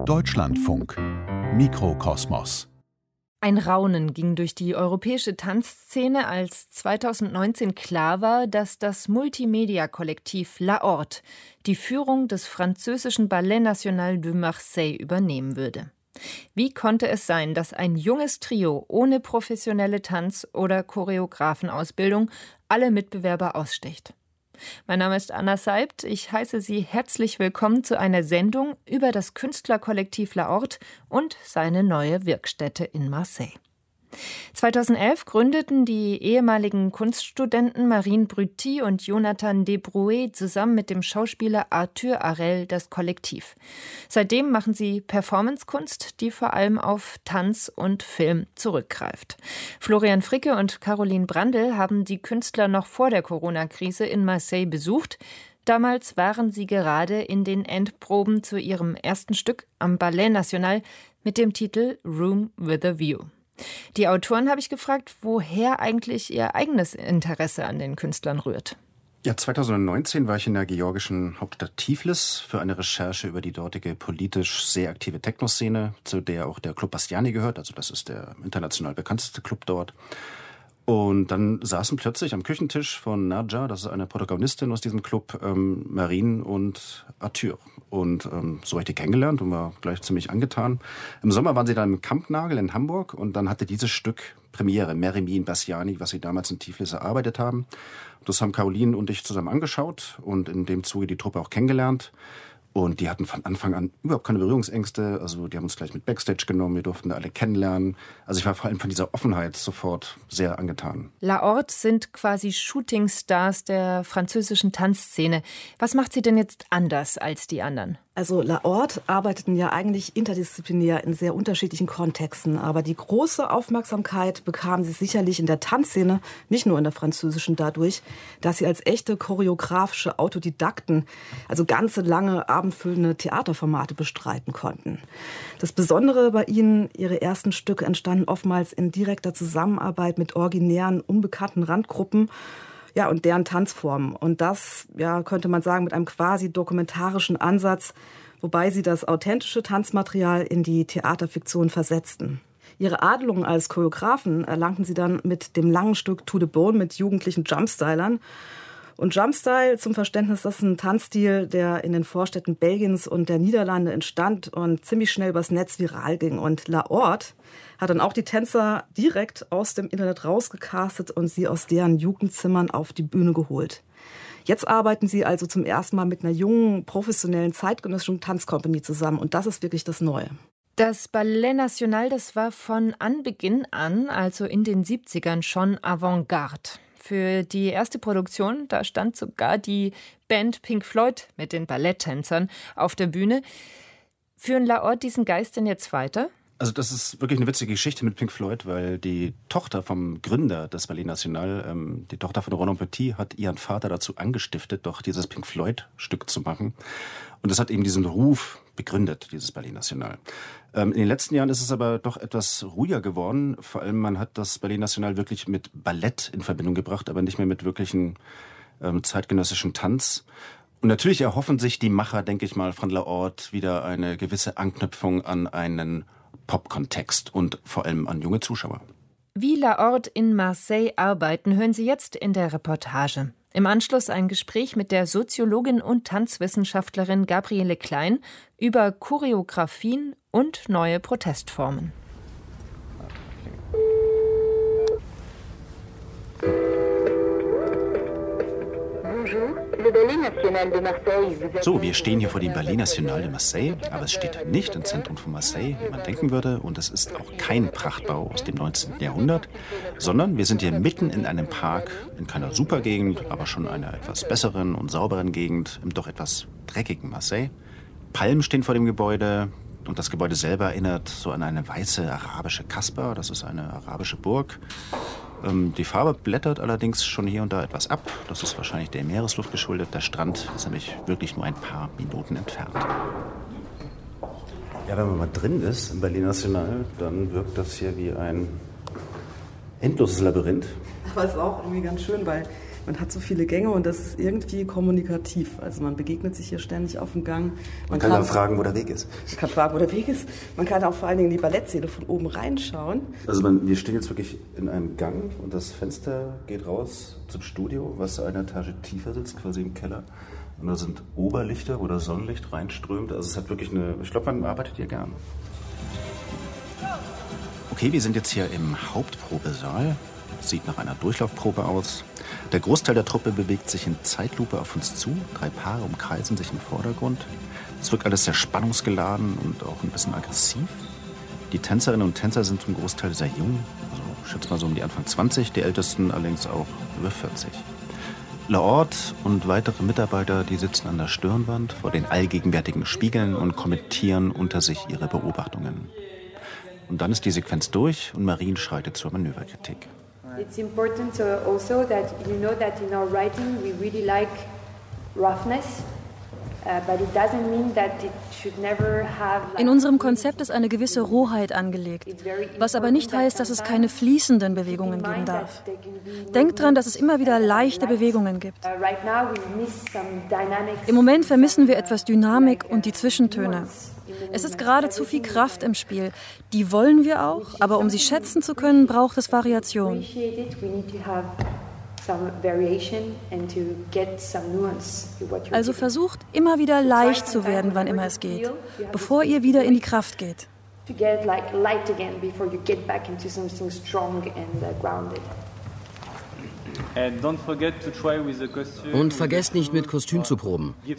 Deutschlandfunk Mikrokosmos ein Raunen ging durch die europäische Tanzszene, als 2019 klar war, dass das Multimedia-Kollektiv La Horte die Führung des französischen Ballet National de Marseille übernehmen würde. Wie konnte es sein, dass ein junges Trio ohne professionelle Tanz- oder Choreografenausbildung alle Mitbewerber aussticht? Mein Name ist Anna Seibt. Ich heiße Sie herzlich willkommen zu einer Sendung über das Künstlerkollektiv La Horte und seine neue Wirkstätte in Marseille. 2011 gründeten die ehemaligen Kunststudenten Marine Brütti und Jonathan Debrouet zusammen mit dem Schauspieler Arthur Arel das Kollektiv. Seitdem machen sie Performancekunst, die vor allem auf Tanz und Film zurückgreift. Florian Fricke und Caroline Brandl haben die Künstler noch vor der Corona-Krise in Marseille besucht. Damals waren sie gerade in den Endproben zu ihrem ersten Stück am Ballet National mit dem Titel Room with a View. Die Autoren habe ich gefragt, woher eigentlich ihr eigenes Interesse an den Künstlern rührt. Ja, 2019 war ich in der georgischen Hauptstadt Tiflis für eine Recherche über die dortige politisch sehr aktive Techno-Szene, zu der auch der Club Bastiani gehört. Also das ist der international bekannteste Club dort. Und dann saßen plötzlich am Küchentisch von Nadja, das ist eine Protagonistin aus diesem Club, ähm, Marine und Arthur. Und ähm, so habe ich die kennengelernt und war gleich ziemlich angetan. Im Sommer waren sie dann im Kampnagel in Hamburg und dann hatte dieses Stück Premiere, Merimin Bassiani, was sie damals in Tiflis erarbeitet haben. Das haben Caroline und ich zusammen angeschaut und in dem Zuge die Truppe auch kennengelernt. Und die hatten von Anfang an überhaupt keine Berührungsängste. Also die haben uns gleich mit Backstage genommen, wir durften alle kennenlernen. Also ich war vor allem von dieser Offenheit sofort sehr angetan. La Horte sind quasi Shootingstars der französischen Tanzszene. Was macht sie denn jetzt anders als die anderen? Also La Horte arbeiteten ja eigentlich interdisziplinär in sehr unterschiedlichen Kontexten, aber die große Aufmerksamkeit bekamen sie sicherlich in der Tanzszene, nicht nur in der französischen dadurch, dass sie als echte choreografische Autodidakten, also ganze lange abendfüllende Theaterformate bestreiten konnten. Das Besondere bei ihnen, ihre ersten Stücke entstanden oftmals in direkter Zusammenarbeit mit originären, unbekannten Randgruppen ja, und deren Tanzformen. Und das, ja, könnte man sagen, mit einem quasi dokumentarischen Ansatz, wobei sie das authentische Tanzmaterial in die Theaterfiktion versetzten. Ihre Adelung als Choreografen erlangten sie dann mit dem langen Stück To the Bone mit jugendlichen Jumpstylern. Und Jumpstyle zum Verständnis, das ist ein Tanzstil, der in den Vorstädten Belgiens und der Niederlande entstand und ziemlich schnell übers Netz viral ging. Und La Horte hat dann auch die Tänzer direkt aus dem Internet rausgecastet und sie aus deren Jugendzimmern auf die Bühne geholt. Jetzt arbeiten sie also zum ersten Mal mit einer jungen, professionellen zeitgenössischen Tanzkompanie zusammen und das ist wirklich das Neue. Das Ballet National, das war von Anbeginn an, also in den 70ern schon Avantgarde. Für die erste Produktion, da stand sogar die Band Pink Floyd mit den Balletttänzern auf der Bühne. Führen La diesen Geist denn jetzt weiter? Also das ist wirklich eine witzige Geschichte mit Pink Floyd, weil die Tochter vom Gründer des Ballet National, ähm, die Tochter von Roland Petit, hat ihren Vater dazu angestiftet, doch dieses Pink Floyd-Stück zu machen. Und das hat eben diesen Ruf begründet, dieses Ballet National. Ähm, in den letzten Jahren ist es aber doch etwas ruhiger geworden. Vor allem man hat das Ballet National wirklich mit Ballett in Verbindung gebracht, aber nicht mehr mit wirklichen ähm, zeitgenössischen Tanz. Und natürlich erhoffen sich die Macher, denke ich mal, von La Horte wieder eine gewisse Anknüpfung an einen Pop-Kontext und vor allem an junge Zuschauer. Wie La Horte in Marseille arbeiten, hören Sie jetzt in der Reportage. Im Anschluss ein Gespräch mit der Soziologin und Tanzwissenschaftlerin Gabriele Klein über Choreografien und neue Protestformen. So, wir stehen hier vor dem Ballet National de Marseille, aber es steht nicht im Zentrum von Marseille, wie man denken würde, und es ist auch kein Prachtbau aus dem 19. Jahrhundert, sondern wir sind hier mitten in einem Park, in keiner Supergegend, aber schon einer etwas besseren und sauberen Gegend, im doch etwas dreckigen Marseille. Palmen stehen vor dem Gebäude, und das Gebäude selber erinnert so an eine weiße arabische Kasper. Das ist eine arabische Burg. Ähm, die Farbe blättert allerdings schon hier und da etwas ab. Das ist wahrscheinlich der Meeresluft geschuldet. Der Strand ist nämlich wirklich nur ein paar Minuten entfernt. Ja, wenn man mal drin ist im Berlin National, dann wirkt das hier wie ein endloses Labyrinth. Aber es ist auch irgendwie ganz schön, weil Man hat so viele Gänge und das ist irgendwie kommunikativ. Also man begegnet sich hier ständig auf dem Gang. Man, man kann, kann, dann fragen, wo der Weg ist. Man kann fragen, wo der Weg ist. Man kann auch vor allen Dingen in die Ballettsäle von oben reinschauen. Also man, wir stehen jetzt wirklich in einem Gang und das Fenster geht raus zum Studio, was eine Etage tiefer sitzt, quasi im Keller. Und da sind Oberlichter, wo das Sonnenlicht reinströmt. Also es hat wirklich eine, ich glaube, man arbeitet hier gern. Okay, wir sind jetzt hier im Hauptprobesaal. Sieht nach einer Durchlaufprobe aus. Der Großteil der Truppe bewegt sich in Zeitlupe auf uns zu. Drei Paare umkreisen sich im Vordergrund. Es wirkt alles sehr spannungsgeladen und auch ein bisschen aggressiv. Die Tänzerinnen und Tänzer sind zum Großteil sehr jung, also schätze mal so um die Anfang 20, die ältesten allerdings auch über 40. Laort und weitere Mitarbeiter, die sitzen an der Stirnwand vor den allgegenwärtigen Spiegeln und kommentieren unter sich ihre Beobachtungen. Und dann ist die Sequenz durch und Marien schreitet zur Manöverkritik. It's important also that you know that in our writing we really like roughness. Uh, in unserem Konzept ist eine gewisse Rohheit angelegt, was aber nicht heißt, dass es keine fließenden Bewegungen geben darf. Denkt daran, dass es immer wieder leichte Bewegungen gibt. Uh, Im Moment vermissen wir etwas Dynamik und die Zwischentöne. Es ist gerade zu viel Kraft im Spiel. Die wollen wir auch, aber um sie schätzen zu können, braucht es Variation. Also versucht immer wieder leicht zu werden, wann immer es geht, bevor ihr wieder in die Kraft geht. To get like light again before you get back into something strong and uh, grounded. Und vergesst nicht, mit Kostüm zu proben. Uh,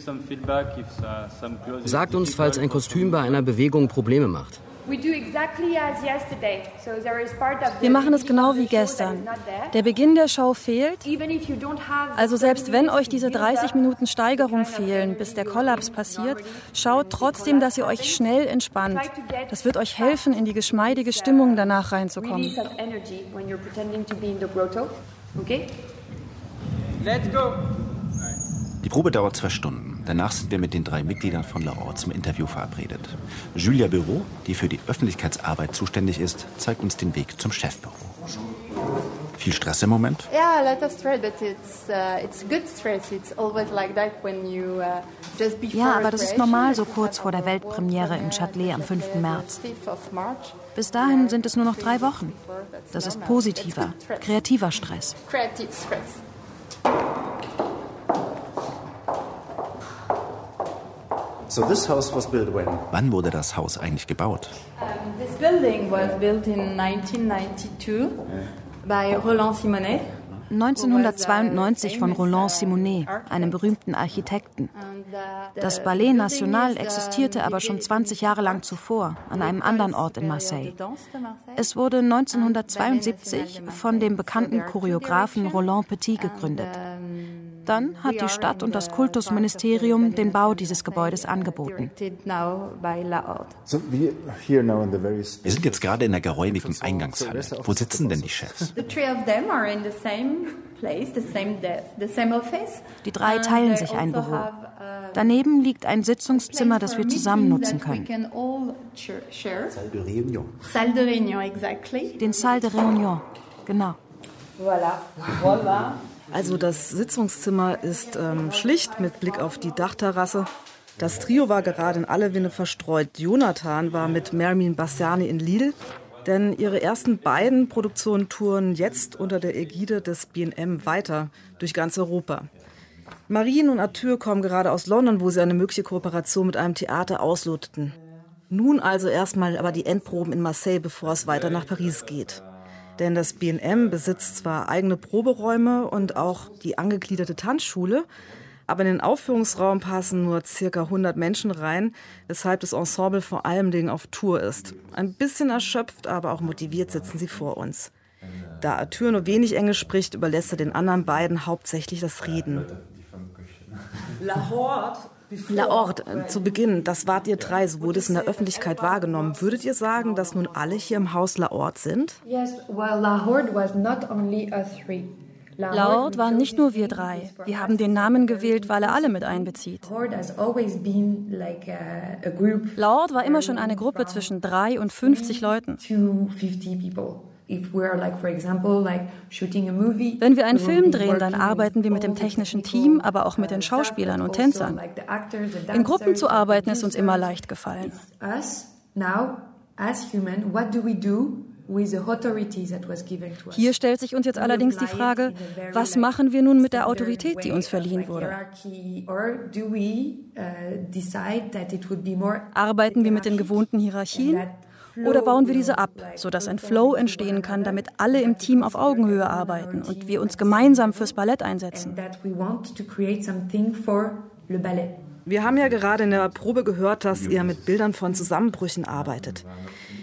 Sagt uns, falls ein Kostüm bei einer Bewegung Probleme macht. Wir machen es genau wie gestern. Der Beginn der Show fehlt. Also selbst wenn euch diese 30 Minuten Steigerung fehlen, bis der Kollaps passiert, schaut trotzdem, dass ihr euch schnell entspannt. Das wird euch helfen, in die geschmeidige Stimmung danach reinzukommen. Okay? Let's go! Die Probe dauert zwei Stunden. Danach sind wir mit den drei Mitgliedern von Lahore zum Interview verabredet. Julia Büro, die für die Öffentlichkeitsarbeit zuständig ist, zeigt uns den Weg zum Chefbüro. Viel Stress im Moment? Ja, a lot of stress, but it's uh, it's good stress. It's always like that when you uh, just before Ja, aber das ist normal so kurz vor der Weltpremiere im Châtelet am 5. März. Bis dahin sind es nur noch drei Wochen. Das ist positiver, kreativer Stress. Creative stress. So this house was built when? Wann wurde das Haus eigentlich gebaut? Um, this building was built in 1992 by Roland Simonet. 1992 von Roland Simonet, einem berühmten Architekten. Das Ballet National existierte aber schon 20 Jahre lang zuvor an einem anderen Ort in Marseille. Es wurde 1972 von dem bekannten Choreografen Roland Petit gegründet. Dann hat die Stadt und das Kultusministerium den Bau dieses Gebäudes angeboten. Wir sind jetzt gerade in der geräumigen Eingangshalle. Wo sitzen denn die Chefs? Die drei teilen sich ein Büro. Daneben liegt ein Sitzungszimmer, das wir zusammen nutzen können. Den Salle de Réunion, genau. Voilà. Voilà. Also das Sitzungszimmer ist ähm, schlicht mit Blick auf die Dachterrasse. Das Trio war gerade in alle Winde verstreut. Jonathan war mit Mermin Bassiani in Lille, denn ihre ersten beiden Produktionen touren jetzt unter der Ägide des BNM weiter durch ganz Europa. Marien und Arthur kommen gerade aus London, wo sie eine mögliche Kooperation mit einem Theater ausloteten. Nun also erstmal aber die Endproben in Marseille, bevor es weiter nach Paris geht. Denn das BNM besitzt zwar eigene Proberäume und auch die angegliederte Tanzschule, aber in den Aufführungsraum passen nur circa 100 Menschen rein, weshalb das Ensemble vor allem auf Tour ist. Ein bisschen erschöpft, aber auch motiviert sitzen sie vor uns. Da Arthur nur wenig Englisch spricht, überlässt er den anderen beiden hauptsächlich das Reden. Lahore Laort, äh, zu Beginn, das wart ihr drei, so wurde es in der Öffentlichkeit wahrgenommen. Würdet ihr sagen, dass nun alle hier im Haus Laort sind? Yes, well, Lahore was not only us three. Laort waren nicht nur wir drei. Wir haben den Namen gewählt, weil er alle mit einbezieht. Laort war immer schon eine Gruppe zwischen drei und 50 Leuten. Wenn wir einen Film drehen, dann arbeiten wir mit dem technischen Team, aber auch mit den Schauspielern und Tänzern. In Gruppen zu arbeiten ist uns immer leicht gefallen. Hier stellt sich uns jetzt allerdings die Frage, was machen wir nun mit der Autorität, die uns verliehen wurde? Arbeiten wir mit den gewohnten Hierarchien oder bauen wir diese ab, sodass ein Flow entstehen kann, damit alle im Team auf Augenhöhe arbeiten und wir uns gemeinsam fürs Ballett einsetzen? Wir haben ja gerade in der Probe gehört, dass ihr mit Bildern von Zusammenbrüchen arbeitet.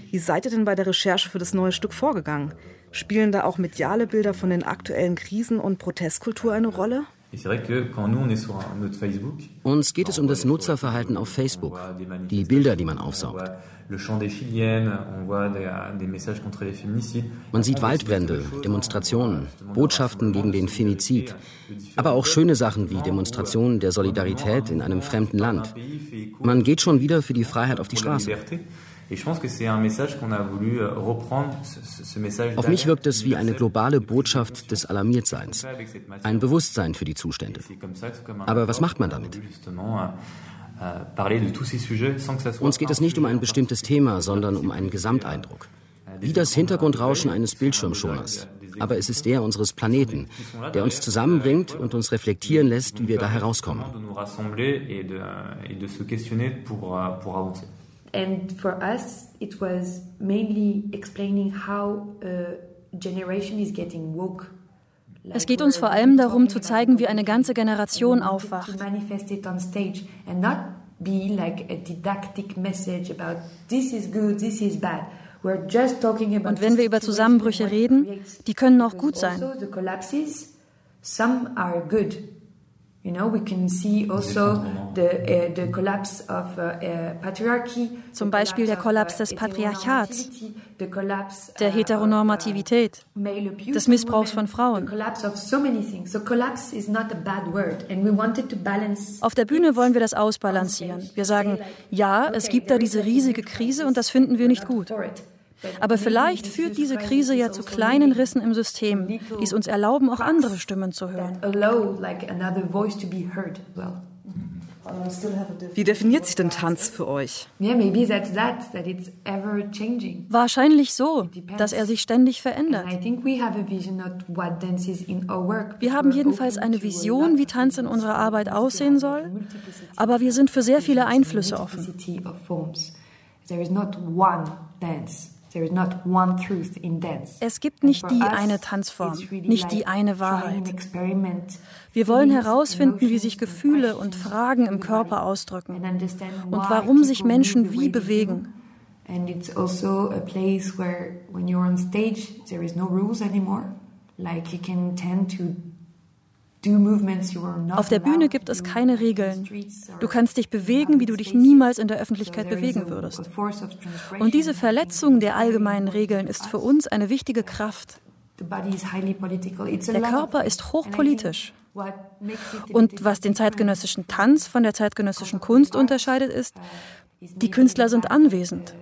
Wie seid ihr denn bei der Recherche für das neue Stück vorgegangen? Spielen da auch mediale Bilder von den aktuellen Krisen und Protestkultur eine Rolle? Uns geht es um das Nutzerverhalten auf Facebook, die Bilder, die man aufsaugt. Man sieht Waldbrände, Demonstrationen, Botschaften gegen den Femizid, aber auch schöne Sachen wie Demonstrationen der Solidarität in einem fremden Land. Man geht schon wieder für die Freiheit auf die Straße. Euh, Auf mich wirkt es wie eine globale Botschaft des Alarmiertseins, ein Bewusstsein für die Zustände. Aber was macht man damit? Euh, Uns geht es nicht um ein bestimmtes Thema, sondern um einen Gesamteindruck. Wie das Hintergrundrauschen eines Bildschirmschoners. Aber es ist der unseres Planeten, der uns zusammenbringt und uns reflektieren lässt, wie wir da herauskommen. And for us, it was mainly explaining how a generation is getting woke. Es geht uns vor allem darum zu zeigen, wie eine ganze Generation aufwacht. Und wenn wir über Zusammenbrüche reden, die können auch gut sein. Some are good. You know, we can see also the, uh, the collapse of uh, patriarchy. Zum Beispiel der Kollaps des Patriarchats, der Heteronormativität, des Missbrauchs von Frauen. Auf der Bühne wollen wir das ausbalancieren. Wir sagen, ja, es gibt da diese riesige Krise und das finden wir nicht gut. Aber vielleicht führt diese Krise ja zu kleinen Rissen im System, die es uns erlauben, auch andere Stimmen zu hören. Wie definiert sich denn Tanz für euch? Wahrscheinlich so, dass er sich ständig verändert. Wir haben jedenfalls eine Vision, wie Tanz in unserer Arbeit aussehen soll, aber wir sind für sehr viele Einflüsse offen. There is not one dance es gibt nicht die eine Tanzform, nicht die eine Wahrheit. Wir wollen herausfinden, wie sich Gefühle und Fragen im Körper ausdrücken und warum sich Menschen wie bewegen. And it's also a place where when you're on stage there is no rules anymore. Like you can tend to auf der Bühne gibt es keine Regeln. Du kannst dich bewegen, wie du dich niemals in der Öffentlichkeit bewegen würdest. Und diese Verletzung der allgemeinen Regeln ist für uns eine wichtige Kraft. Der Körper ist hochpolitisch. Und was den zeitgenössischen Tanz von der zeitgenössischen Kunst unterscheidet, ist, die Künstler sind anwesend.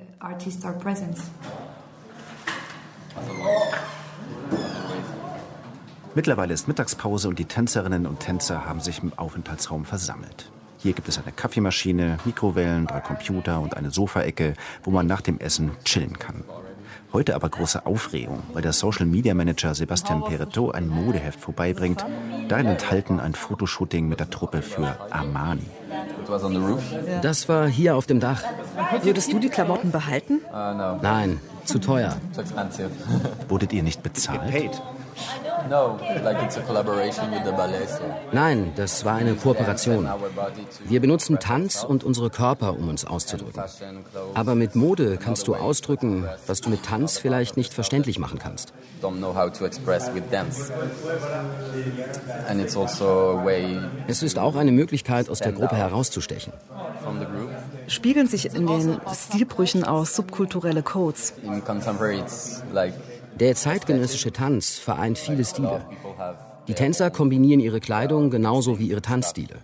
Mittlerweile ist Mittagspause und die Tänzerinnen und Tänzer haben sich im Aufenthaltsraum versammelt. Hier gibt es eine Kaffeemaschine, Mikrowellen, drei Computer und eine Sofaecke, wo man nach dem Essen chillen kann. Heute aber große Aufregung, weil der Social Media Manager Sebastian Peretto ein Modeheft vorbeibringt. Darin enthalten ein Fotoshooting mit der Truppe für Armani. Das war hier auf dem Dach. Würdest du die Klamotten behalten? Nein, zu teuer. Wurdet ihr nicht bezahlt? Nein, das war eine Kooperation. Wir benutzen Tanz und unsere Körper, um uns auszudrücken. Aber mit Mode kannst du ausdrücken, was du mit Tanz vielleicht nicht verständlich machen kannst. Also es ist auch eine Möglichkeit, aus der Gruppe herauszustechen. Spiegeln sich in den Stilbrüchen aus subkulturelle Codes? Der zeitgenössische Tanz vereint viele Stile. Die Tänzer kombinieren ihre Kleidung genauso wie ihre Tanzstile.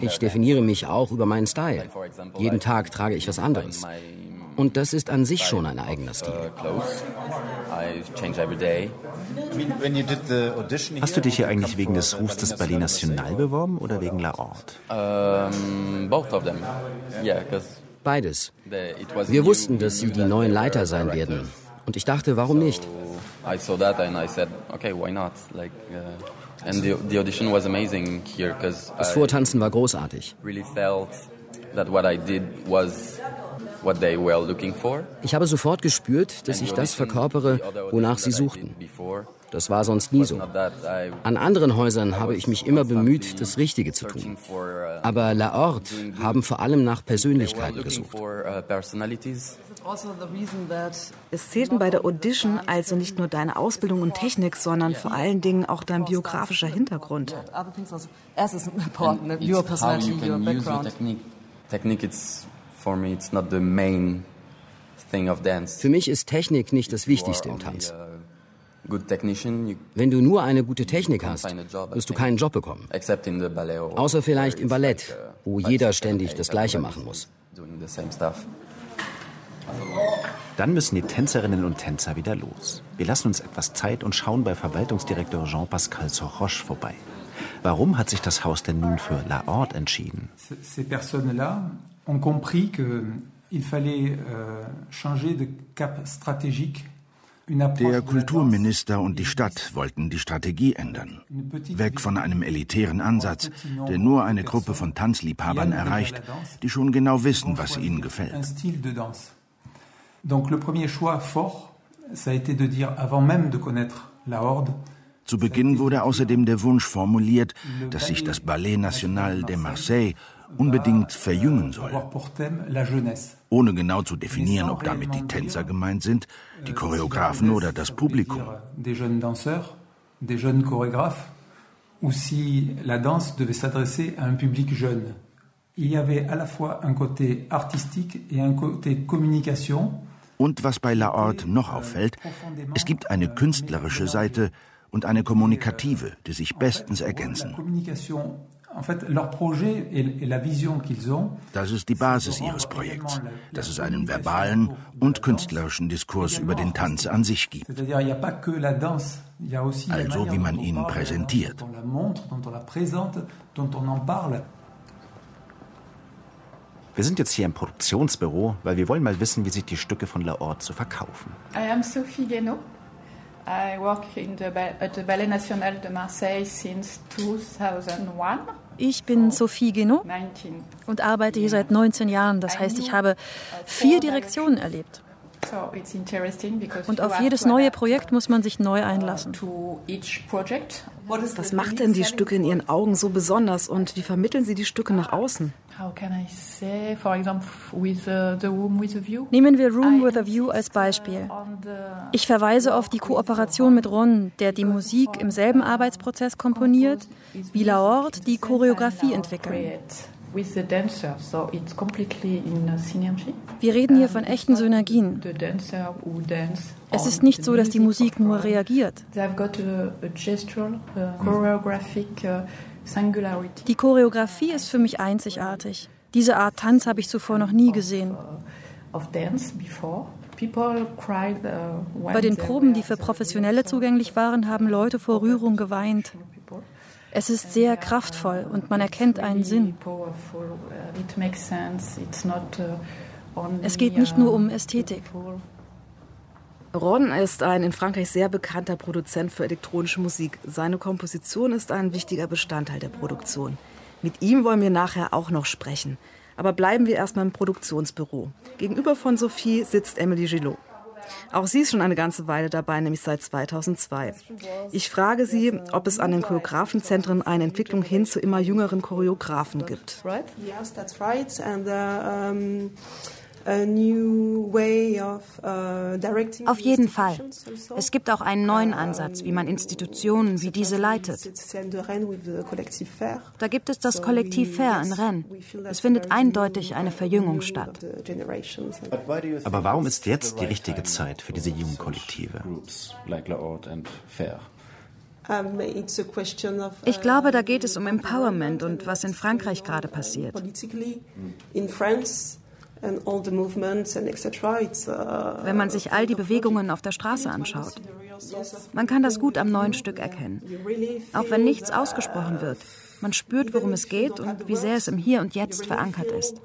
Ich definiere mich auch über meinen Style. Jeden Tag trage ich was anderes. Und das ist an sich schon ein eigener Stil. Hast du dich hier eigentlich wegen des Rufs des Ballet National beworben oder wegen La Horte? Beides. Wir wussten, dass sie die neuen Leiter sein werden. Und ich dachte, warum nicht? I saw that and I said, okay, why not? Like, uh, and the, the audition was amazing here because das Vortanzen war großartig. Really felt that what I did was what they were looking for. Ich habe sofort gespürt, dass ich das verkörpere, wonach sie suchten. Das war sonst nie so. An anderen Häusern habe ich mich immer bemüht, das Richtige zu tun. Aber La Horte haben vor allem nach Persönlichkeiten gesucht. Es zählten bei der Audition also nicht nur deine Ausbildung und Technik, sondern vor allen Dingen auch dein biografischer Hintergrund. Für mich ist Technik nicht das Wichtigste im Tanz. Wenn du nur eine gute Technik hast, wirst du keinen Job bekommen. Außer vielleicht im Ballett, wo jeder ständig das Gleiche machen muss. Dann müssen die Tänzerinnen und Tänzer wieder los. Wir lassen uns etwas Zeit und schauen bei Verwaltungsdirektor Jean-Pascal Sorroche vorbei. Warum hat sich das Haus denn nun für La Horte entschieden? Ces personnes-là ont compris qu'il fallait euh, changer de cap stratégique der Kulturminister und die Stadt wollten die Strategie ändern. Weg von einem elitären Ansatz, der nur eine Gruppe von Tanzliebhabern erreicht, die schon genau wissen, was ihnen gefällt. Zu Beginn wurde außerdem der Wunsch formuliert, dass sich das Ballet National de Marseille unbedingt verjüngen soll. Ohne genau zu definieren, ob damit die Tänzer gemeint sind, die Choreografen oder das Publikum. ou si la danse devait s'adresser à un public jeune. Il y avait à la fois un côté artistique et un côté communication. Und was bei La Horte noch auffällt, es gibt eine künstlerische Seite und eine kommunikative, die sich bestens ergänzen. Das ist die Basis ihres Projekts, dass es einen verbalen und künstlerischen Diskurs über den Tanz an sich gibt. Also wie man ihn präsentiert. Wir sind jetzt hier im Produktionsbüro, weil wir wollen mal wissen, wie sich die Stücke von La Horte zu verkaufen. I am Sophie Guénaud. I work in the, at the Ballet National de Marseille since 2001. Ich bin Sophie Guénaud und arbeite hier seit 19 Jahren. Das heißt, ich habe vier Direktionen erlebt. Und auf jedes neue Projekt muss man sich neu einlassen. Was macht denn die Stücke in Ihren Augen so besonders und wie vermitteln Sie die Stücke nach außen? Nehmen wir Room with a View als Beispiel. Ich verweise auf die Kooperation mit Ron, der die Musik im selben Arbeitsprozess komponiert, wie La Horte die Choreografie entwickelt. Wir reden hier von echten Synergien. Es ist nicht so, dass die Musik nur reagiert. Die Choreografie ist für mich einzigartig. Diese Art Tanz habe ich zuvor noch nie gesehen. Bei den Proben, die für Professionelle zugänglich waren, haben Leute vor Rührung geweint. Es ist sehr kraftvoll und man erkennt einen Sinn. Es geht nicht nur um Ästhetik. Ron ist ein in Frankreich sehr bekannter Produzent für elektronische Musik. Seine Komposition ist ein wichtiger Bestandteil der Produktion. Mit ihm wollen wir nachher auch noch sprechen. Aber bleiben wir erstmal im Produktionsbüro. Gegenüber von Sophie sitzt Emily Gillot. Auch sie ist schon eine ganze Weile dabei, nämlich seit 2002. Ich frage sie, ob es an den Choreografenzentren eine Entwicklung hin zu immer jüngeren Choreografen gibt. Yes, that's right. And, uh, um Auf jeden Fall. Es gibt auch einen neuen Ansatz, wie man Institutionen wie diese leitet. Da gibt es das Kollektiv Fair in Rennes. Es findet eindeutig eine Verjüngung statt. Aber warum ist jetzt die richtige Zeit für diese jungen Kollektive? Ich glaube, da geht es um Empowerment und was in Frankreich gerade passiert. Wenn man sich all die Bewegungen auf der Straße anschaut. Man kann das gut am neuen Stück erkennen. Auch wenn nichts ausgesprochen wird. Man spürt, worum es geht und wie sehr es im Hier und Jetzt verankert ist.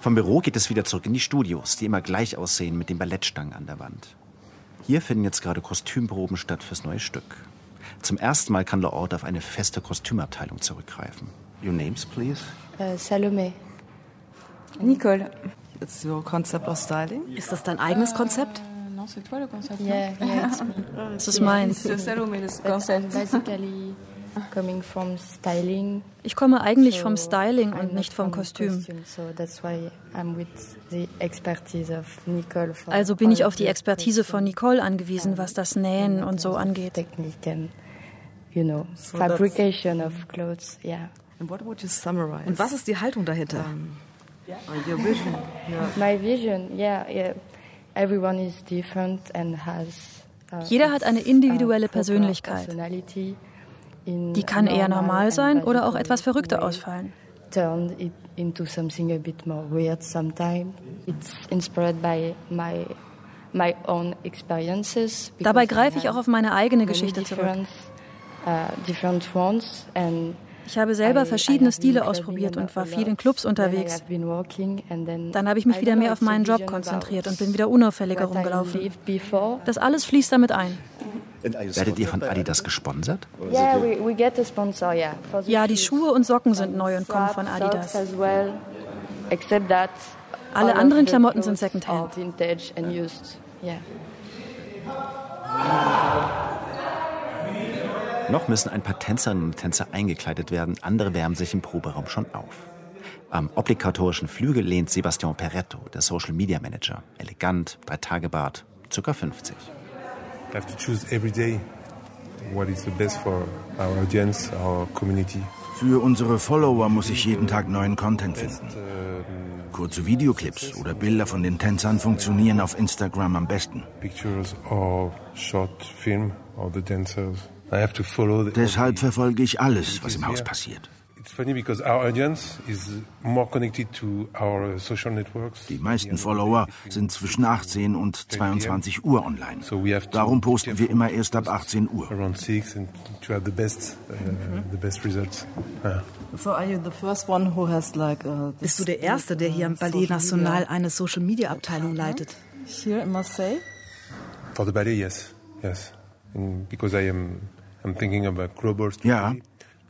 Vom Büro geht es wieder zurück in die Studios, die immer gleich aussehen mit den Ballettstangen an der Wand. Hier finden jetzt gerade Kostümproben statt fürs neue Stück. Zum ersten Mal kann der Ort auf eine feste Kostümabteilung zurückgreifen. Your names, please? Uh, Salome. Nicole. It's your concept of styling? Ist das dein eigenes Konzept? Non, c'est toi le concept. Yeah, yeah. Das ist meins. Salome, das Konzept. Basically. Ich komme eigentlich vom Styling und nicht vom Kostüm. Also bin ich auf die Expertise von Nicole angewiesen, was das Nähen und so angeht. You know, fabrication of clothes, yeah. And what would you summarize? Und was ist die Haltung dahinter? Um, your vision. My vision, yeah, yeah. Everyone is different and has. Uh, Jeder hat eine individuelle Persönlichkeit. Die kann eher normal sein oder auch etwas verrückter ausfallen. Dabei greife ich auch auf meine eigene Geschichte zurück. Uh, ich habe selber verschiedene Stile ausprobiert und war viel in Clubs unterwegs. Dann habe ich mich wieder mehr auf meinen Job konzentriert und bin wieder unauffälliger rumgelaufen. Das alles fließt damit ein. Werdet ihr von Adidas gesponsert? Ja, die Schuhe und Socken sind neu und kommen von Adidas. Alle anderen Klamotten sind Secondhand. Noch müssen ein paar Tänzerinnen und Tänzer eingekleidet werden, andere wärmen sich im Proberaum schon auf. Am obligatorischen Flügel lehnt Sebastian Peretto, der Social Media Manager. Elegant, drei Tage Bart, ca. 50. I have to choose every day what is the best for our audience, our community. Für unsere Follower muss ich jeden Tag neuen Content finden. Kurze Videoclips oder Bilder von den Tänzern funktionieren auf Instagram am besten. Deshalb verfolge ich alles, was im Haus passiert. Die meisten Follower sind zwischen 18 und 22 Uhr online. Darum posten wir immer erst ab 18 Uhr. Uh, uh, Bist du der Erste, der hier am Ballet National eine Social Media Abteilung leitet? Hier in Marseille? For the ballet, yes, yes. because I am ja,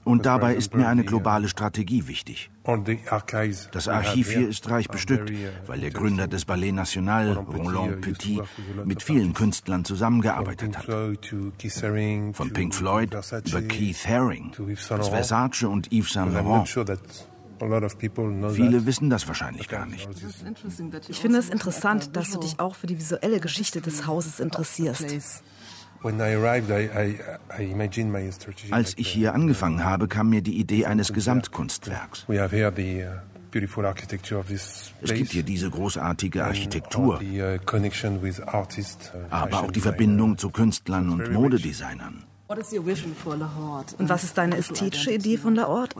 und dabei ist mir eine globale Strategie wichtig. Das Archiv hier ist reich bestückt, weil der Gründer des Ballet National, Roland Petit, mit vielen Künstlern zusammengearbeitet hat. Von Pink Floyd über Keith Haring, das Versace und Yves Saint Laurent. Viele wissen das wahrscheinlich gar nicht. Ich finde es interessant, dass du dich auch für die visuelle Geschichte des Hauses interessierst. Als ich hier angefangen habe, kam mir die Idee eines Gesamtkunstwerks. Uh, es gibt hier diese großartige Architektur, uh, aber auch die Verbindung zu Künstlern und Modedesignern. Und was ist deine ästhetische Idee von der Ort?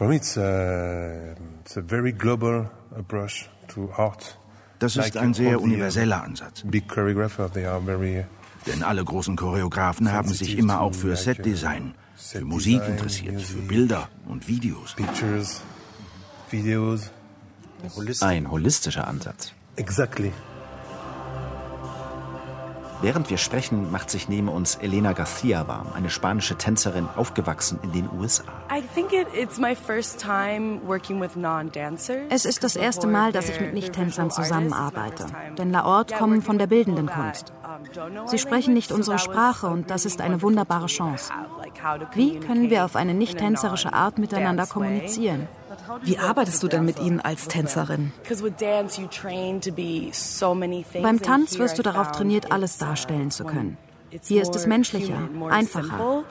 For me, it's a, it's a very global approach to art. Das ist ein sehr universeller Ansatz. Denn alle großen Choreografen haben sich immer auch für Setdesign, für Musik interessiert, für Bilder und Videos. Ein holistischer Ansatz. Exactly. Während wir sprechen, macht sich neben uns Elena Garcia warm, eine spanische Tänzerin, aufgewachsen in den USA. Es ist das erste Mal, dass ich mit Nicht-Tänzern zusammenarbeite, denn La Horde kommen von der bildenden Kunst. Sie sprechen nicht unsere Sprache und das ist eine wunderbare Chance. Wie können wir auf eine nicht-tänzerische Art miteinander kommunizieren? Wie arbeitest du denn mit ihnen als Tänzerin? Beim Tanz wirst du darauf trainiert, alles darstellen zu können. Hier ist es menschlicher, einfacher.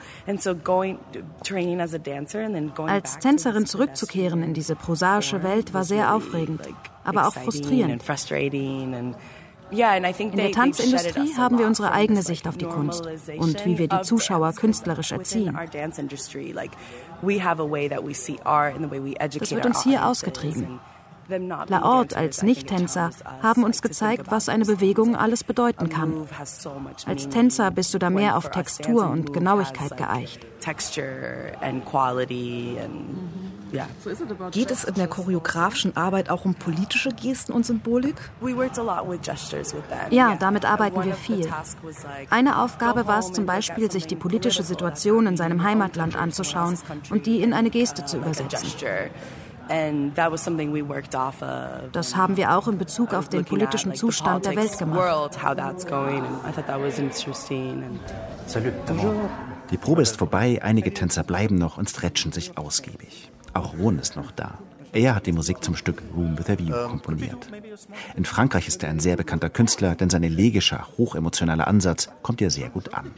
Als Tänzerin zurückzukehren in diese prosaische Welt war sehr aufregend, aber auch frustrierend. In der Tanzindustrie haben wir unsere eigene Sicht auf die Kunst und wie wir die Zuschauer künstlerisch erziehen. Das wird uns hier ausgetrieben. Laort als Nicht-Tänzer haben uns gezeigt, was eine Bewegung alles bedeuten kann. Als Tänzer bist du da mehr auf Textur und Genauigkeit geeicht. Geht es in der choreografischen Arbeit auch um politische Gesten und Symbolik? Ja, damit arbeiten wir viel. Eine Aufgabe war es zum Beispiel, sich die politische Situation in seinem Heimatland anzuschauen und die in eine Geste zu übersetzen. Das haben wir auch in Bezug auf den politischen Zustand der Welt gemacht. Salut. Die Probe ist vorbei, einige Tänzer bleiben noch und stretchen sich ausgiebig. Auch Ron ist noch da. Er hat die Musik zum Stück Room with a View komponiert. In Frankreich ist er ein sehr bekannter Künstler, denn sein elegischer, hochemotionaler Ansatz kommt ihr sehr gut an.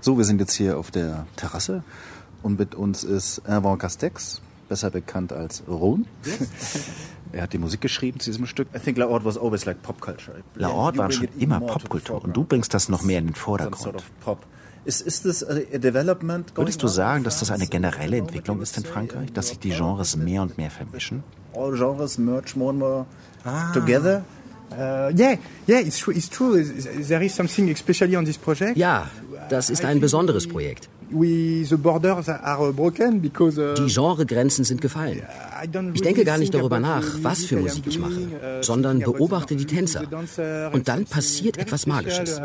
So, wir sind jetzt hier auf der Terrasse und mit uns ist Erwan Castex, besser bekannt als Ron. Er hat die Musik geschrieben zu diesem Stück. I think La was always like pop culture. La war schon immer Popkultur und du bringst das noch mehr in den Vordergrund. Würdest du sagen, dass das eine generelle Entwicklung ist in Frankreich, dass sich die Genres mehr und mehr vermischen? All genres merge more and more ah. together. Uh, yeah, yeah, it's true. It's true. There is something especially on this project. Ja, das ist ein besonderes Projekt. Uh, Die Genregrenzen sind gefallen. Ich denke gar nicht darüber nach, was für Musik ich mache, uh, sondern beobachte die Tänzer. Und dann passiert etwas Magisches.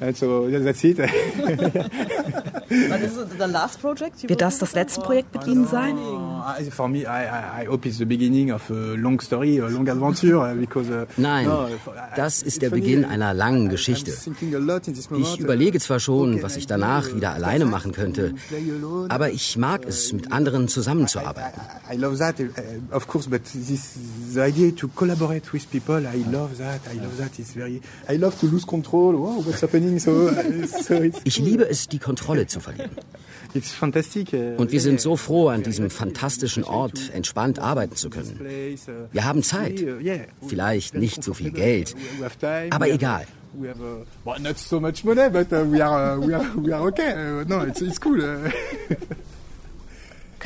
Also, that's it. Wird das das letzte Projekt mit Ihnen sein? For me, I, I hope it's the beginning of a long story, a long adventure. Because, uh, Nein, das ist der Beginn einer langen Geschichte. Ich überlege zwar schon, was ich danach wieder alleine machen könnte, aber ich mag es, mit anderen zusammenzuarbeiten. I love that, uh, of course, but this, the idea to collaborate with people, I love that. I love that. It's very. I love to lose control. Wow, what's happening? Ich liebe es, die Kontrolle zu verlieren. Und wir sind so froh, an diesem fantastischen Ort entspannt arbeiten zu können. Wir haben Zeit. Vielleicht nicht so viel Geld. Aber egal. Not so much money, but we are, we are, we are okay. No, it's, it's cool.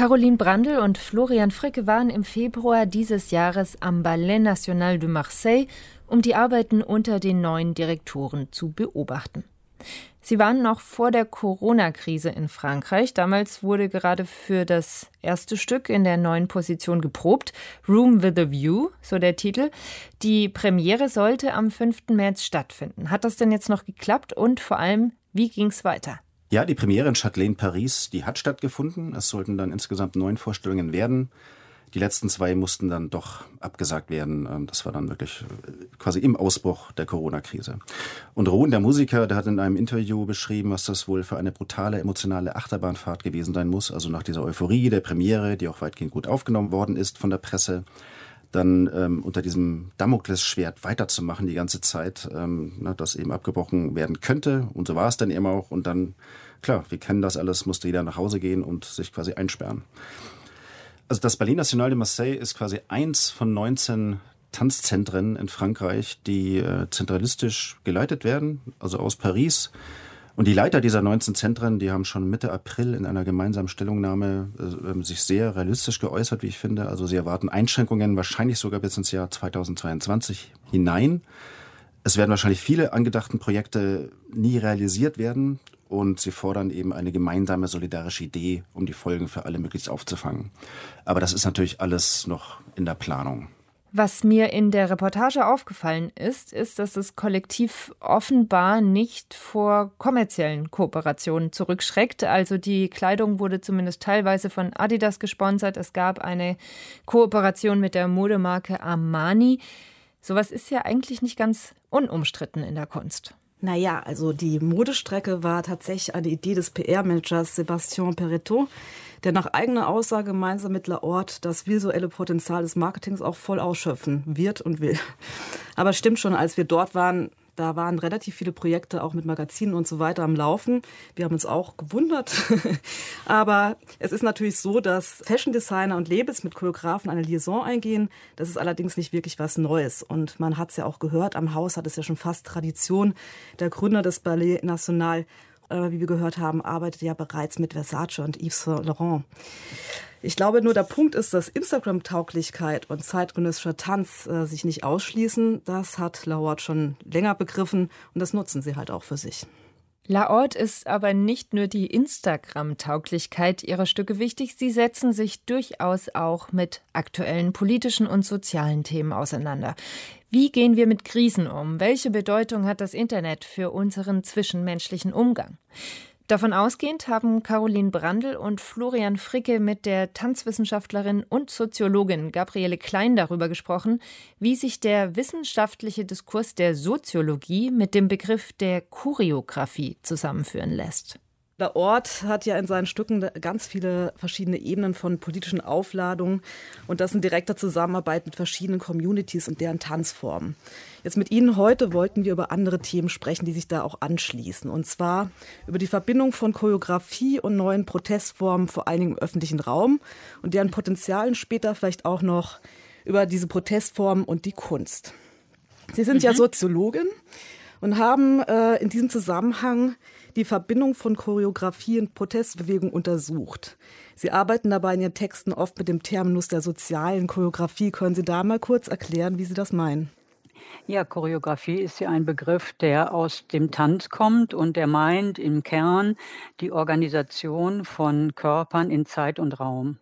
Caroline Brandl und Florian Fricke waren im Februar dieses Jahres am Ballet National de Marseille um die Arbeiten unter den neuen Direktoren zu beobachten. Sie waren noch vor der Corona-Krise in Frankreich. Damals wurde gerade für das erste Stück in der neuen Position geprobt. Room with a View, so der Titel. Die Premiere sollte am 5. März stattfinden. Hat das denn jetzt noch geklappt? Und vor allem, wie ging es weiter? Ja, die Premiere in Châtelaine Paris, die hat stattgefunden. Es sollten dann insgesamt neun Vorstellungen werden. Die letzten zwei mussten dann doch abgesagt werden. Ähm, das war dann wirklich äh, quasi im Ausbruch der Corona-Krise. Und Rohn, der Musiker, der hat in einem Interview beschrieben, was das wohl für eine brutale emotionale Achterbahnfahrt gewesen sein muss. Also nach dieser Euphorie der Premiere, die auch weitgehend gut aufgenommen worden ist von der Presse, dann ähm, unter diesem Damoklesschwert weiterzumachen die ganze Zeit, ähm, na, das eben abgebrochen werden könnte. Und so war es dann eben auch. Und dann, klar, wir kennen das alles, musste jeder nach Hause gehen und sich quasi einsperren. Also das Ballet National de Marseille ist quasi eins von 19 Tanzzentren in Frankreich, die äh, zentralistisch geleitet werden, also aus Paris. Und die Leiter dieser 19 Zentren, die haben schon Mitte April in einer gemeinsamen Stellungnahme äh, sich sehr realistisch geäußert, wie ich finde. Also sie erwarten Einschränkungen wahrscheinlich sogar bis ins Jahr 2022 hinein. Es werden wahrscheinlich viele angedachten Projekte nie realisiert werden und sie fordern eben eine gemeinsame solidarische Idee, um die Folgen für alle möglichst aufzufangen. Aber das ist natürlich alles noch in der Planung. Was mir in der Reportage aufgefallen ist, ist, dass das Kollektiv offenbar nicht vor kommerziellen Kooperationen zurückschreckt. Also die Kleidung wurde zumindest teilweise von Adidas gesponsert. Es gab eine Kooperation mit der Modemarke Armani. Sowas ist ja eigentlich nicht ganz unumstritten in der Kunst. Naja, also die Modestrecke war tatsächlich eine Idee des PR-Managers Sebastian Peretto, der nach eigener Aussage gemeinsam mit Laort das visuelle Potenzial des Marketings auch voll ausschöpfen wird und will. Aber stimmt schon, als wir dort waren, Da waren relativ viele Projekte auch mit Magazinen und so weiter am Laufen. Wir haben uns auch gewundert. Aber es ist natürlich so, dass Fashion Designer und Labels mit Choreografen eine Liaison eingehen. Das ist allerdings nicht wirklich was Neues. Und man hat es ja auch gehört, am Haus hat es ja schon fast Tradition. Der Gründer des Ballet National, äh, wie wir gehört haben, arbeitet ja bereits mit Versace und Yves Saint Laurent. Ich glaube nur, der Punkt ist, dass Instagram-Tauglichkeit und zeitgenössischer Tanz äh, sich nicht ausschließen. Das hat Lauert schon länger begriffen und das nutzen sie halt auch für sich. Laort ist aber nicht nur die Instagram-Tauglichkeit ihrer Stücke wichtig, sie setzen sich durchaus auch mit aktuellen politischen und sozialen Themen auseinander. Wie gehen wir mit Krisen um? Welche Bedeutung hat das Internet für unseren zwischenmenschlichen Umgang? Davon ausgehend haben Caroline Brandl und Florian Fricke mit der Tanzwissenschaftlerin und Soziologin Gabriele Klein darüber gesprochen, wie sich der wissenschaftliche Diskurs der Soziologie mit dem Begriff der Choreografie zusammenführen lässt. Der Ort hat ja in seinen Stücken ganz viele verschiedene Ebenen von politischen Aufladungen und das in direkter Zusammenarbeit mit verschiedenen Communities und deren Tanzformen. Jetzt mit Ihnen heute wollten wir über andere Themen sprechen, die sich da auch anschließen. Und zwar über die Verbindung von Choreografie und neuen Protestformen, vor allen Dingen im öffentlichen Raum und deren Potenzialen später vielleicht auch noch über diese Protestformen und die Kunst. Sie sind mhm. ja Soziologin und haben äh, in diesem Zusammenhang die Verbindung von Choreografie und Protestbewegung untersucht. Sie arbeiten dabei in Ihren Texten oft mit dem Terminus der sozialen Choreografie. Können Sie da mal kurz erklären, wie Sie das meinen? Ja, Choreografie ist ja ein Begriff, der aus dem Tanz kommt und der meint im Kern die Organisation von Körpern in Zeit und Raum.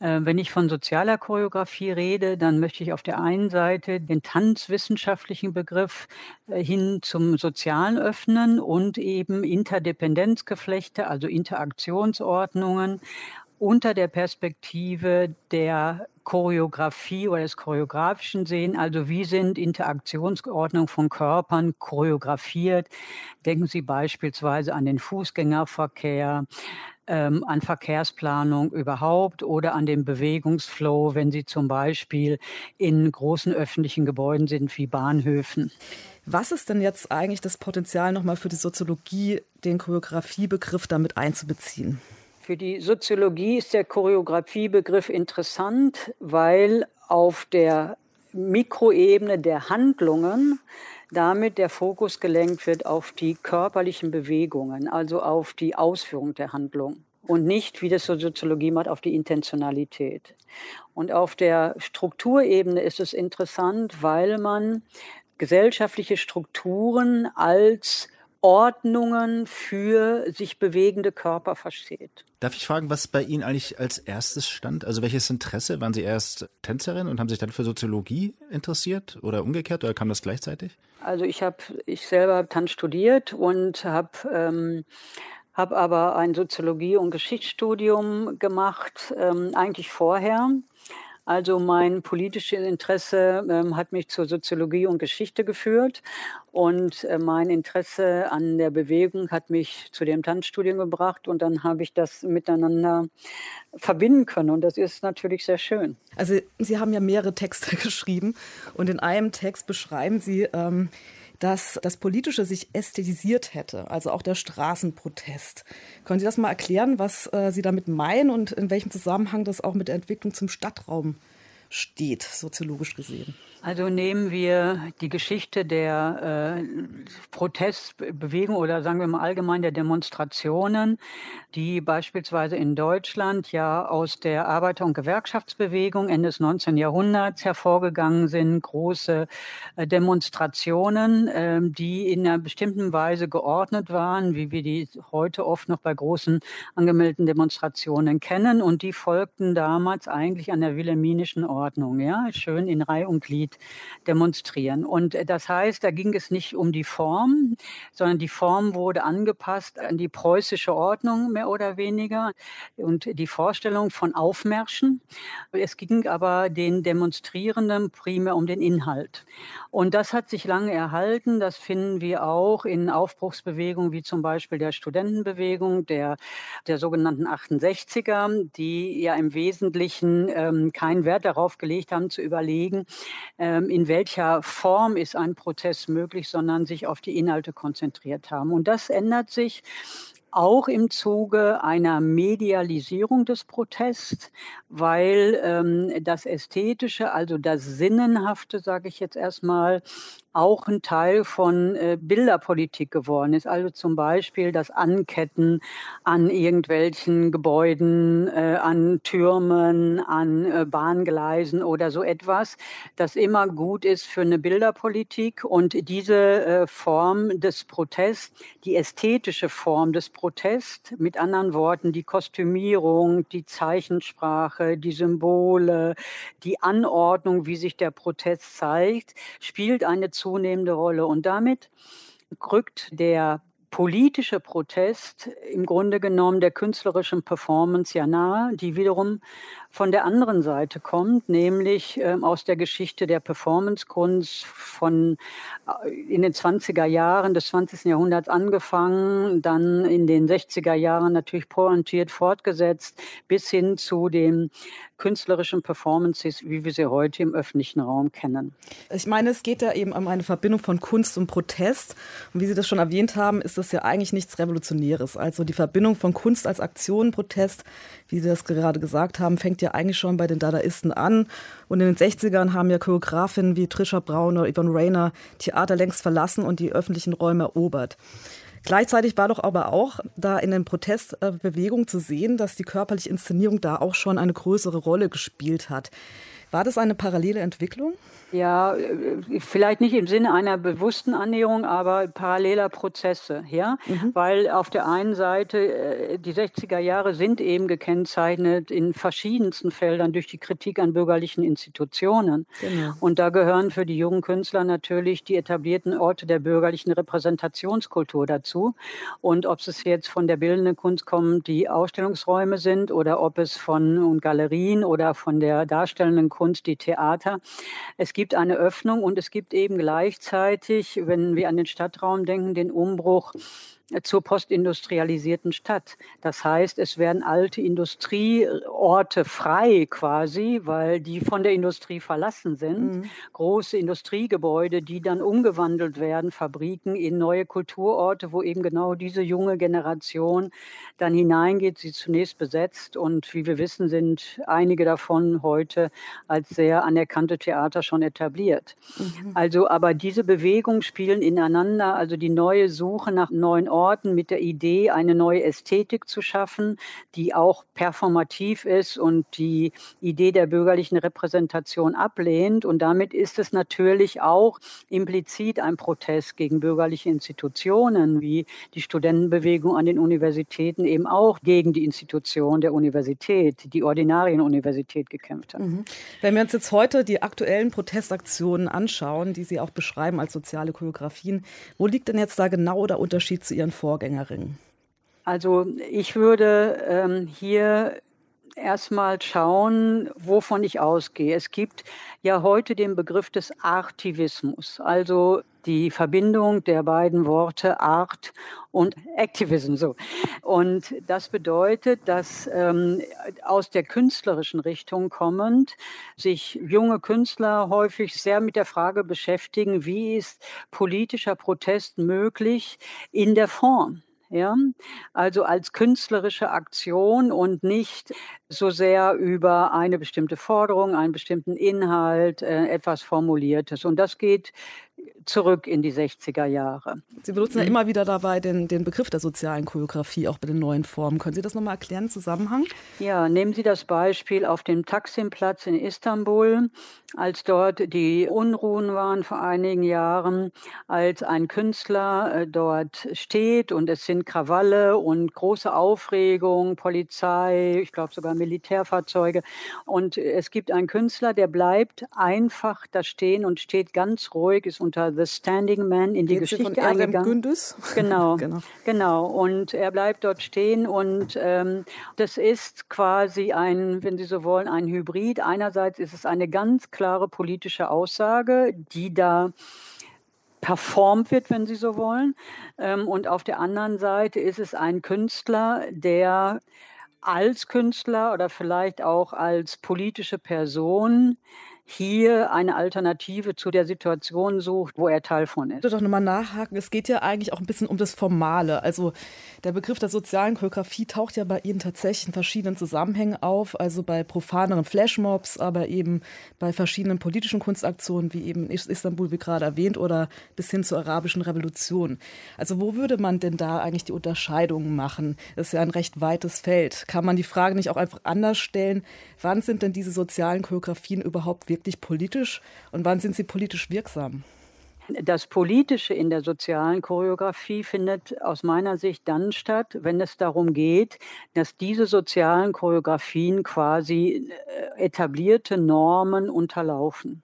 Äh, wenn ich von sozialer Choreografie rede, dann möchte ich auf der einen Seite den tanzwissenschaftlichen Begriff äh, hin zum Sozialen öffnen und eben Interdependenzgeflechte, also Interaktionsordnungen unter der Perspektive der Choreografie oder des choreografischen sehen. Also wie sind Interaktionsordnungen von Körpern choreografiert? Denken Sie beispielsweise an den Fußgängerverkehr, ähm, an Verkehrsplanung überhaupt oder an den Bewegungsflow, wenn Sie zum Beispiel in großen öffentlichen Gebäuden sind wie Bahnhöfen. Was ist denn jetzt eigentlich das Potenzial nochmal für die Soziologie, den Choreografiebegriff damit einzubeziehen? Für die Soziologie ist der Choreografiebegriff interessant, weil auf der Mikroebene der Handlungen damit der Fokus gelenkt wird auf die körperlichen Bewegungen, also auf die Ausführung der Handlung und nicht, wie das so Soziologie macht, auf die Intentionalität. Und auf der Strukturebene ist es interessant, weil man gesellschaftliche Strukturen als Ordnungen für sich bewegende Körper versteht. Darf ich fragen, was bei Ihnen eigentlich als erstes stand? Also welches Interesse? Waren Sie erst Tänzerin und haben sich dann für Soziologie interessiert oder umgekehrt oder kam das gleichzeitig? Also ich habe, ich selber habe Tanz studiert und habe ähm, habe aber ein Soziologie- und Geschichtsstudium gemacht, ähm, eigentlich vorher. Also mein politisches Interesse ähm, hat mich zur Soziologie und Geschichte geführt. Und äh, mein Interesse an der Bewegung hat mich zu dem Tanzstudium gebracht. Und dann habe ich das miteinander verbinden können. Und das ist natürlich sehr schön. Also Sie haben ja mehrere Texte geschrieben. Und in einem Text beschreiben Sie ähm, dass das Politische sich ästhetisiert hätte, also auch der Straßenprotest. Können Sie das mal erklären, was äh, Sie damit meinen und in welchem Zusammenhang das auch mit der Entwicklung zum Stadtraum steht, soziologisch gesehen? Also nehmen wir die Geschichte der äh, Protestbewegung oder sagen wir mal allgemein der Demonstrationen, die beispielsweise in Deutschland ja aus der Arbeiter- und Gewerkschaftsbewegung Ende des 19. Jahrhunderts hervorgegangen sind, große äh, Demonstrationen, äh, die in einer bestimmten Weise geordnet waren, wie wir die heute oft noch bei großen angemeldeten Demonstrationen kennen und die folgten damals eigentlich an der wilhelminischen Ordnung, ja, schön in Reihe und Glied demonstrieren. Und äh, das heißt, da ging es nicht um die Form, sondern die Form wurde angepasst an die preußische Ordnung mehr oder weniger und die Vorstellung von Aufmärschen. Es ging aber den Demonstrierenden primär um den Inhalt. Und das hat sich lange erhalten. Das finden wir auch in Aufbruchsbewegungen wie zum Beispiel der Studentenbewegung, der, der sogenannten 68er, die ja im Wesentlichen ähm, keinen Wert darauf darauf gelegt haben, zu überlegen, ähm, in welcher Form ist ein Prozess möglich, sondern sich auf die Inhalte konzentriert haben. Und das ändert sich auch im Zuge einer Medialisierung des Protests, weil ähm, das Ästhetische, also das Sinnenhafte, sage ich jetzt erstmal, auch ein Teil von äh, Bilderpolitik geworden ist. Also zum Beispiel das Anketten an irgendwelchen Gebäuden, äh, an Türmen, an äh, Bahngleisen oder so etwas, das immer gut ist für eine Bilderpolitik. Und diese äh, Form des Protests, die ästhetische Form des Protests, mit anderen Worten die Kostümierung, die Zeichensprache, die Symbole, die Anordnung, wie sich der Protest zeigt, spielt eine zunehmende Rolle. Und damit rückt der politische Protest im Grunde genommen der künstlerischen Performance ja nahe, die wiederum von der anderen Seite kommt, nämlich äh, aus der Geschichte der Performancekunst von äh, in den 20er Jahren des 20. Jahrhunderts angefangen, dann in den 60er Jahren natürlich pointiert fortgesetzt, bis hin zu den künstlerischen Performances, wie wir sie heute im öffentlichen Raum kennen. Ich meine, es geht ja eben um eine Verbindung von Kunst und Protest. Und wie Sie das schon erwähnt haben, ist das ja eigentlich nichts Revolutionäres. Also die Verbindung von Kunst als Aktion, Protest, wie Sie das gerade gesagt haben, fängt ja eigentlich schon bei den Dadaisten an. Und in den 60ern haben ja Choreografinnen wie Trisha Brown oder Yvonne Rainer Theater längst verlassen und die öffentlichen Räume erobert. Gleichzeitig war doch aber auch da in den Protestbewegungen zu sehen, dass die körperliche Inszenierung da auch schon eine größere Rolle gespielt hat. War das eine parallele Entwicklung? Ja, äh, vielleicht nicht im Sinne einer bewussten Annäherung, aber paralleler Prozesse, ja, mhm. weil auf der einen Seite äh, die 60er Jahre sind eben gekennzeichnet in verschiedensten Feldern durch die Kritik an bürgerlichen Institutionen. Genau. Und da gehören für die jungen Künstler natürlich die etablierten Orte der bürgerlichen Repräsentationskultur dazu. Und ob es jetzt von der bildenden Kunst kommt, die Ausstellungsräume sind, oder ob es von und Galerien oder von der darstellenden Kunst, die Theater. Es gibt eine Öffnung und es gibt eben gleichzeitig, wenn wir an den Stadtraum denken, den Umbruch zur postindustrialisierten Stadt. Das heißt, es werden alte Industrieorte frei quasi, weil die von der Industrie verlassen sind. Mhm. Große Industriegebäude, die dann umgewandelt werden, Fabriken in neue Kulturorte, wo eben genau diese junge Generation dann hineingeht, sie zunächst besetzt. Und wie wir wissen, sind einige davon heute als sehr anerkannte Theater schon etabliert. Mhm. Also, aber diese Bewegungen spielen ineinander, also die neue Suche nach neuen Orten, Orten mit der Idee, eine neue Ästhetik zu schaffen, die auch performativ ist und die Idee der bürgerlichen Repräsentation ablehnt. Und damit ist es natürlich auch implizit ein Protest gegen bürgerliche Institutionen, wie die Studentenbewegung an den Universitäten eben auch gegen die Institution der Universität, die Ordinarienuniversität gekämpft hat. Mhm. Wenn wir uns jetzt heute die aktuellen Protestaktionen anschauen, die Sie auch beschreiben als soziale Choreografien, wo liegt denn jetzt da genau der Unterschied zu Ihren Ihren Vorgängerinnen? Also ich würde ähm, hier erstmal schauen, wovon ich ausgehe. Es gibt ja heute den Begriff des Artivismus, also die Verbindung der beiden Worte Art und Activism. So. Und das bedeutet, dass ähm, aus der künstlerischen Richtung kommend sich junge Künstler häufig sehr mit der Frage beschäftigen, wie ist politischer Protest möglich in der Form? ja, also als künstlerische Aktion und nicht so sehr über eine bestimmte Forderung, einen bestimmten Inhalt, äh, etwas Formuliertes. Und das geht zurück in die 60er Jahre. Sie benutzen ja mhm. immer wieder dabei den, den Begriff der sozialen Choreografie, auch bei den neuen Formen. Können Sie das nochmal erklären, Zusammenhang? Ja, nehmen Sie das Beispiel auf dem Taksimplatz in Istanbul, als dort die Unruhen waren vor einigen Jahren, als ein Künstler äh, dort steht und es sind Krawalle und große Aufregung, Polizei, ich glaube sogar Militärfahrzeuge. Und es gibt einen Künstler, der bleibt einfach da stehen und steht ganz ruhig, ist unter The Standing Man in die Geht Geschichte eingegangen. Gündüz? Genau, genau, genau. Und er bleibt dort stehen und ähm, das ist quasi ein, wenn Sie so wollen, ein Hybrid. Einerseits ist es eine ganz klare politische Aussage, die da performt wird, wenn Sie so wollen. Ähm, und auf der anderen Seite ist es ein Künstler, der als Künstler oder vielleicht auch als politische Person hier eine Alternative zu der Situation sucht, wo er Teil von ist. Ich würde doch nochmal nachhaken. Es geht ja eigentlich auch ein bisschen um das Formale. Also der Begriff der sozialen Choreografie taucht ja bei Ihnen tatsächlich in verschiedenen Zusammenhängen auf. Also bei profaneren Flashmobs, aber eben bei verschiedenen politischen Kunstaktionen, wie eben Istanbul, wie gerade erwähnt, oder bis hin zur arabischen Revolution. Also wo würde man denn da eigentlich die Unterscheidungen machen? Das ist ja ein recht weites Feld. Kann man die Frage nicht auch einfach anders stellen? Wann sind denn diese sozialen Choreografien überhaupt wirklich wirklich politisch und wann sind sie politisch wirksam? Das Politische in der sozialen Choreografie findet aus meiner Sicht dann statt, wenn es darum geht, dass diese sozialen Choreografien quasi äh, etablierte Normen unterlaufen.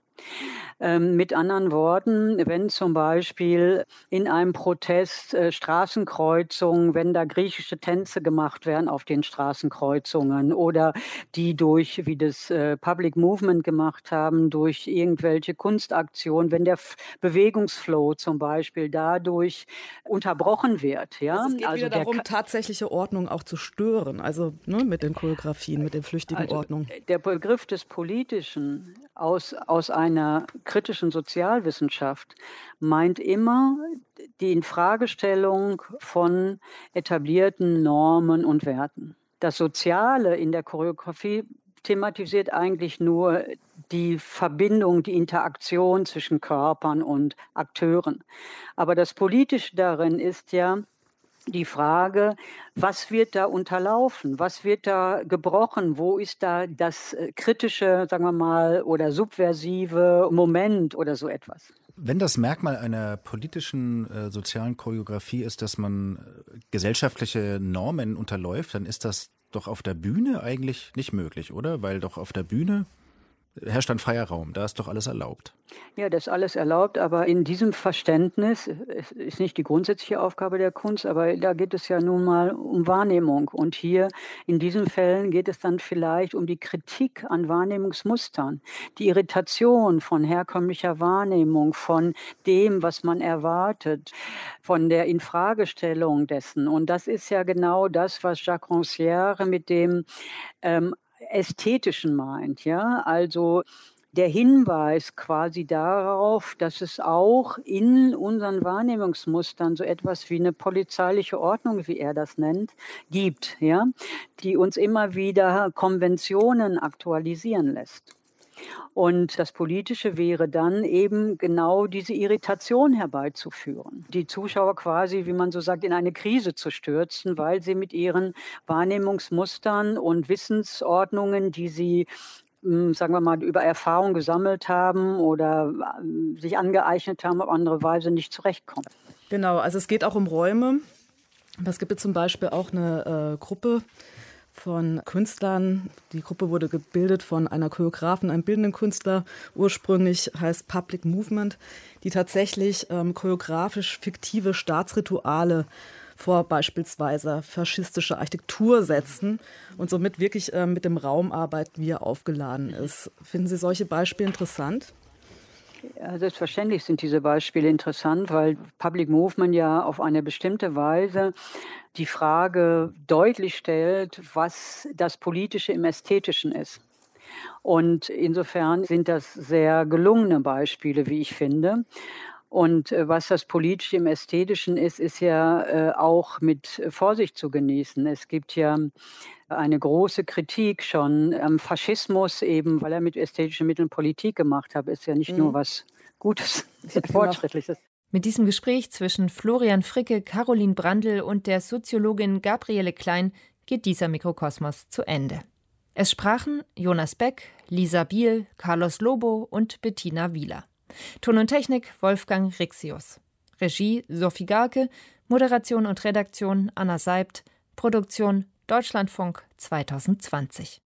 Ähm, mit anderen Worten, wenn zum Beispiel in einem Protest äh, Straßenkreuzungen, wenn da griechische Tänze gemacht werden auf den Straßenkreuzungen oder die durch, wie das äh, Public Movement gemacht haben, durch irgendwelche Kunstaktionen, wenn der Bewegungsflow zum Beispiel dadurch unterbrochen wird. Ja? Also es geht also wieder darum, tatsächliche Ordnung auch zu stören, also ne, mit den Choreografien, mit den flüchtigen also Ordnungen. Der Begriff des Politischen aus, aus einer kritischen Sozialwissenschaft meint immer die Infragestellung von etablierten Normen und Werten. Das Soziale in der Choreografie thematisiert eigentlich nur die Verbindung, die Interaktion zwischen Körpern und Akteuren. Aber das Politische darin ist ja, die Frage, was wird da unterlaufen? Was wird da gebrochen? Wo ist da das äh, kritische, sagen wir mal, oder subversive Moment oder so etwas? Wenn das Merkmal einer politischen äh, sozialen Choreografie ist, dass man äh, gesellschaftliche Normen unterläuft, dann ist das doch auf der Bühne eigentlich nicht möglich, oder? Weil doch auf der Bühne herrscht ein freier Raum, da ist doch alles erlaubt. Ja, das ist alles erlaubt, aber in diesem Verständnis es ist nicht die grundsätzliche Aufgabe der Kunst, aber da geht es ja nun mal um Wahrnehmung. Und hier in diesen Fällen geht es dann vielleicht um die Kritik an Wahrnehmungsmustern, die Irritation von herkömmlicher Wahrnehmung, von dem, was man erwartet, von der Infragestellung dessen. Und das ist ja genau das, was Jacques Rancière mit dem ähm, Ästhetischen meint, ja, also der Hinweis quasi darauf, dass es auch in unseren Wahrnehmungsmustern so etwas wie eine polizeiliche Ordnung, wie er das nennt, gibt, ja, die uns immer wieder Konventionen aktualisieren lässt. Und das Politische wäre dann eben genau diese Irritation herbeizuführen, die Zuschauer quasi, wie man so sagt, in eine Krise zu stürzen, weil sie mit ihren Wahrnehmungsmustern und Wissensordnungen, die sie hm, sagen wir mal, über Erfahrung gesammelt haben oder hm, sich angeeignet haben, auf andere Weise nicht zurechtkommen. Genau, also es geht auch um Räume. Es gibt zum Beispiel auch eine äh, Gruppe, von Künstlern. Die Gruppe wurde gebildet von einer Choreografin, einem bildenden Künstler. Ursprünglich heißt Public Movement, die tatsächlich ähm, choreografisch fiktive Staatsrituale vor beispielsweise faschistische Architektur setzen und somit wirklich äh, mit dem Raum arbeiten, wie er aufgeladen ist. Finden Sie solche Beispiele interessant? Ja, selbstverständlich sind diese Beispiele interessant, weil Public Movement ja auf eine bestimmte Weise die Frage deutlich stellt, was das Politische im Ästhetischen ist. Und insofern sind das sehr gelungene Beispiele, wie ich finde. Und äh, was das Politische im Ästhetischen ist, ist ja äh, auch mit Vorsicht zu genießen. Es gibt ja eine große Kritik schon am Faschismus eben, weil er mit ästhetischen Mitteln Politik gemacht hat, ist ja nicht mhm. nur was Gutes, genau. Fortschrittliches. Mit diesem Gespräch zwischen Florian Fricke, Caroline Brandl und der Soziologin Gabriele Klein geht dieser Mikrokosmos zu Ende. Es sprachen Jonas Beck, Lisa Biel, Carlos Lobo und Bettina Wieler. Ton und Technik Wolfgang Rixius. Regie Sophie Garke, Moderation und Redaktion Anna Seibt, Produktion Deutschlandfunk 2020.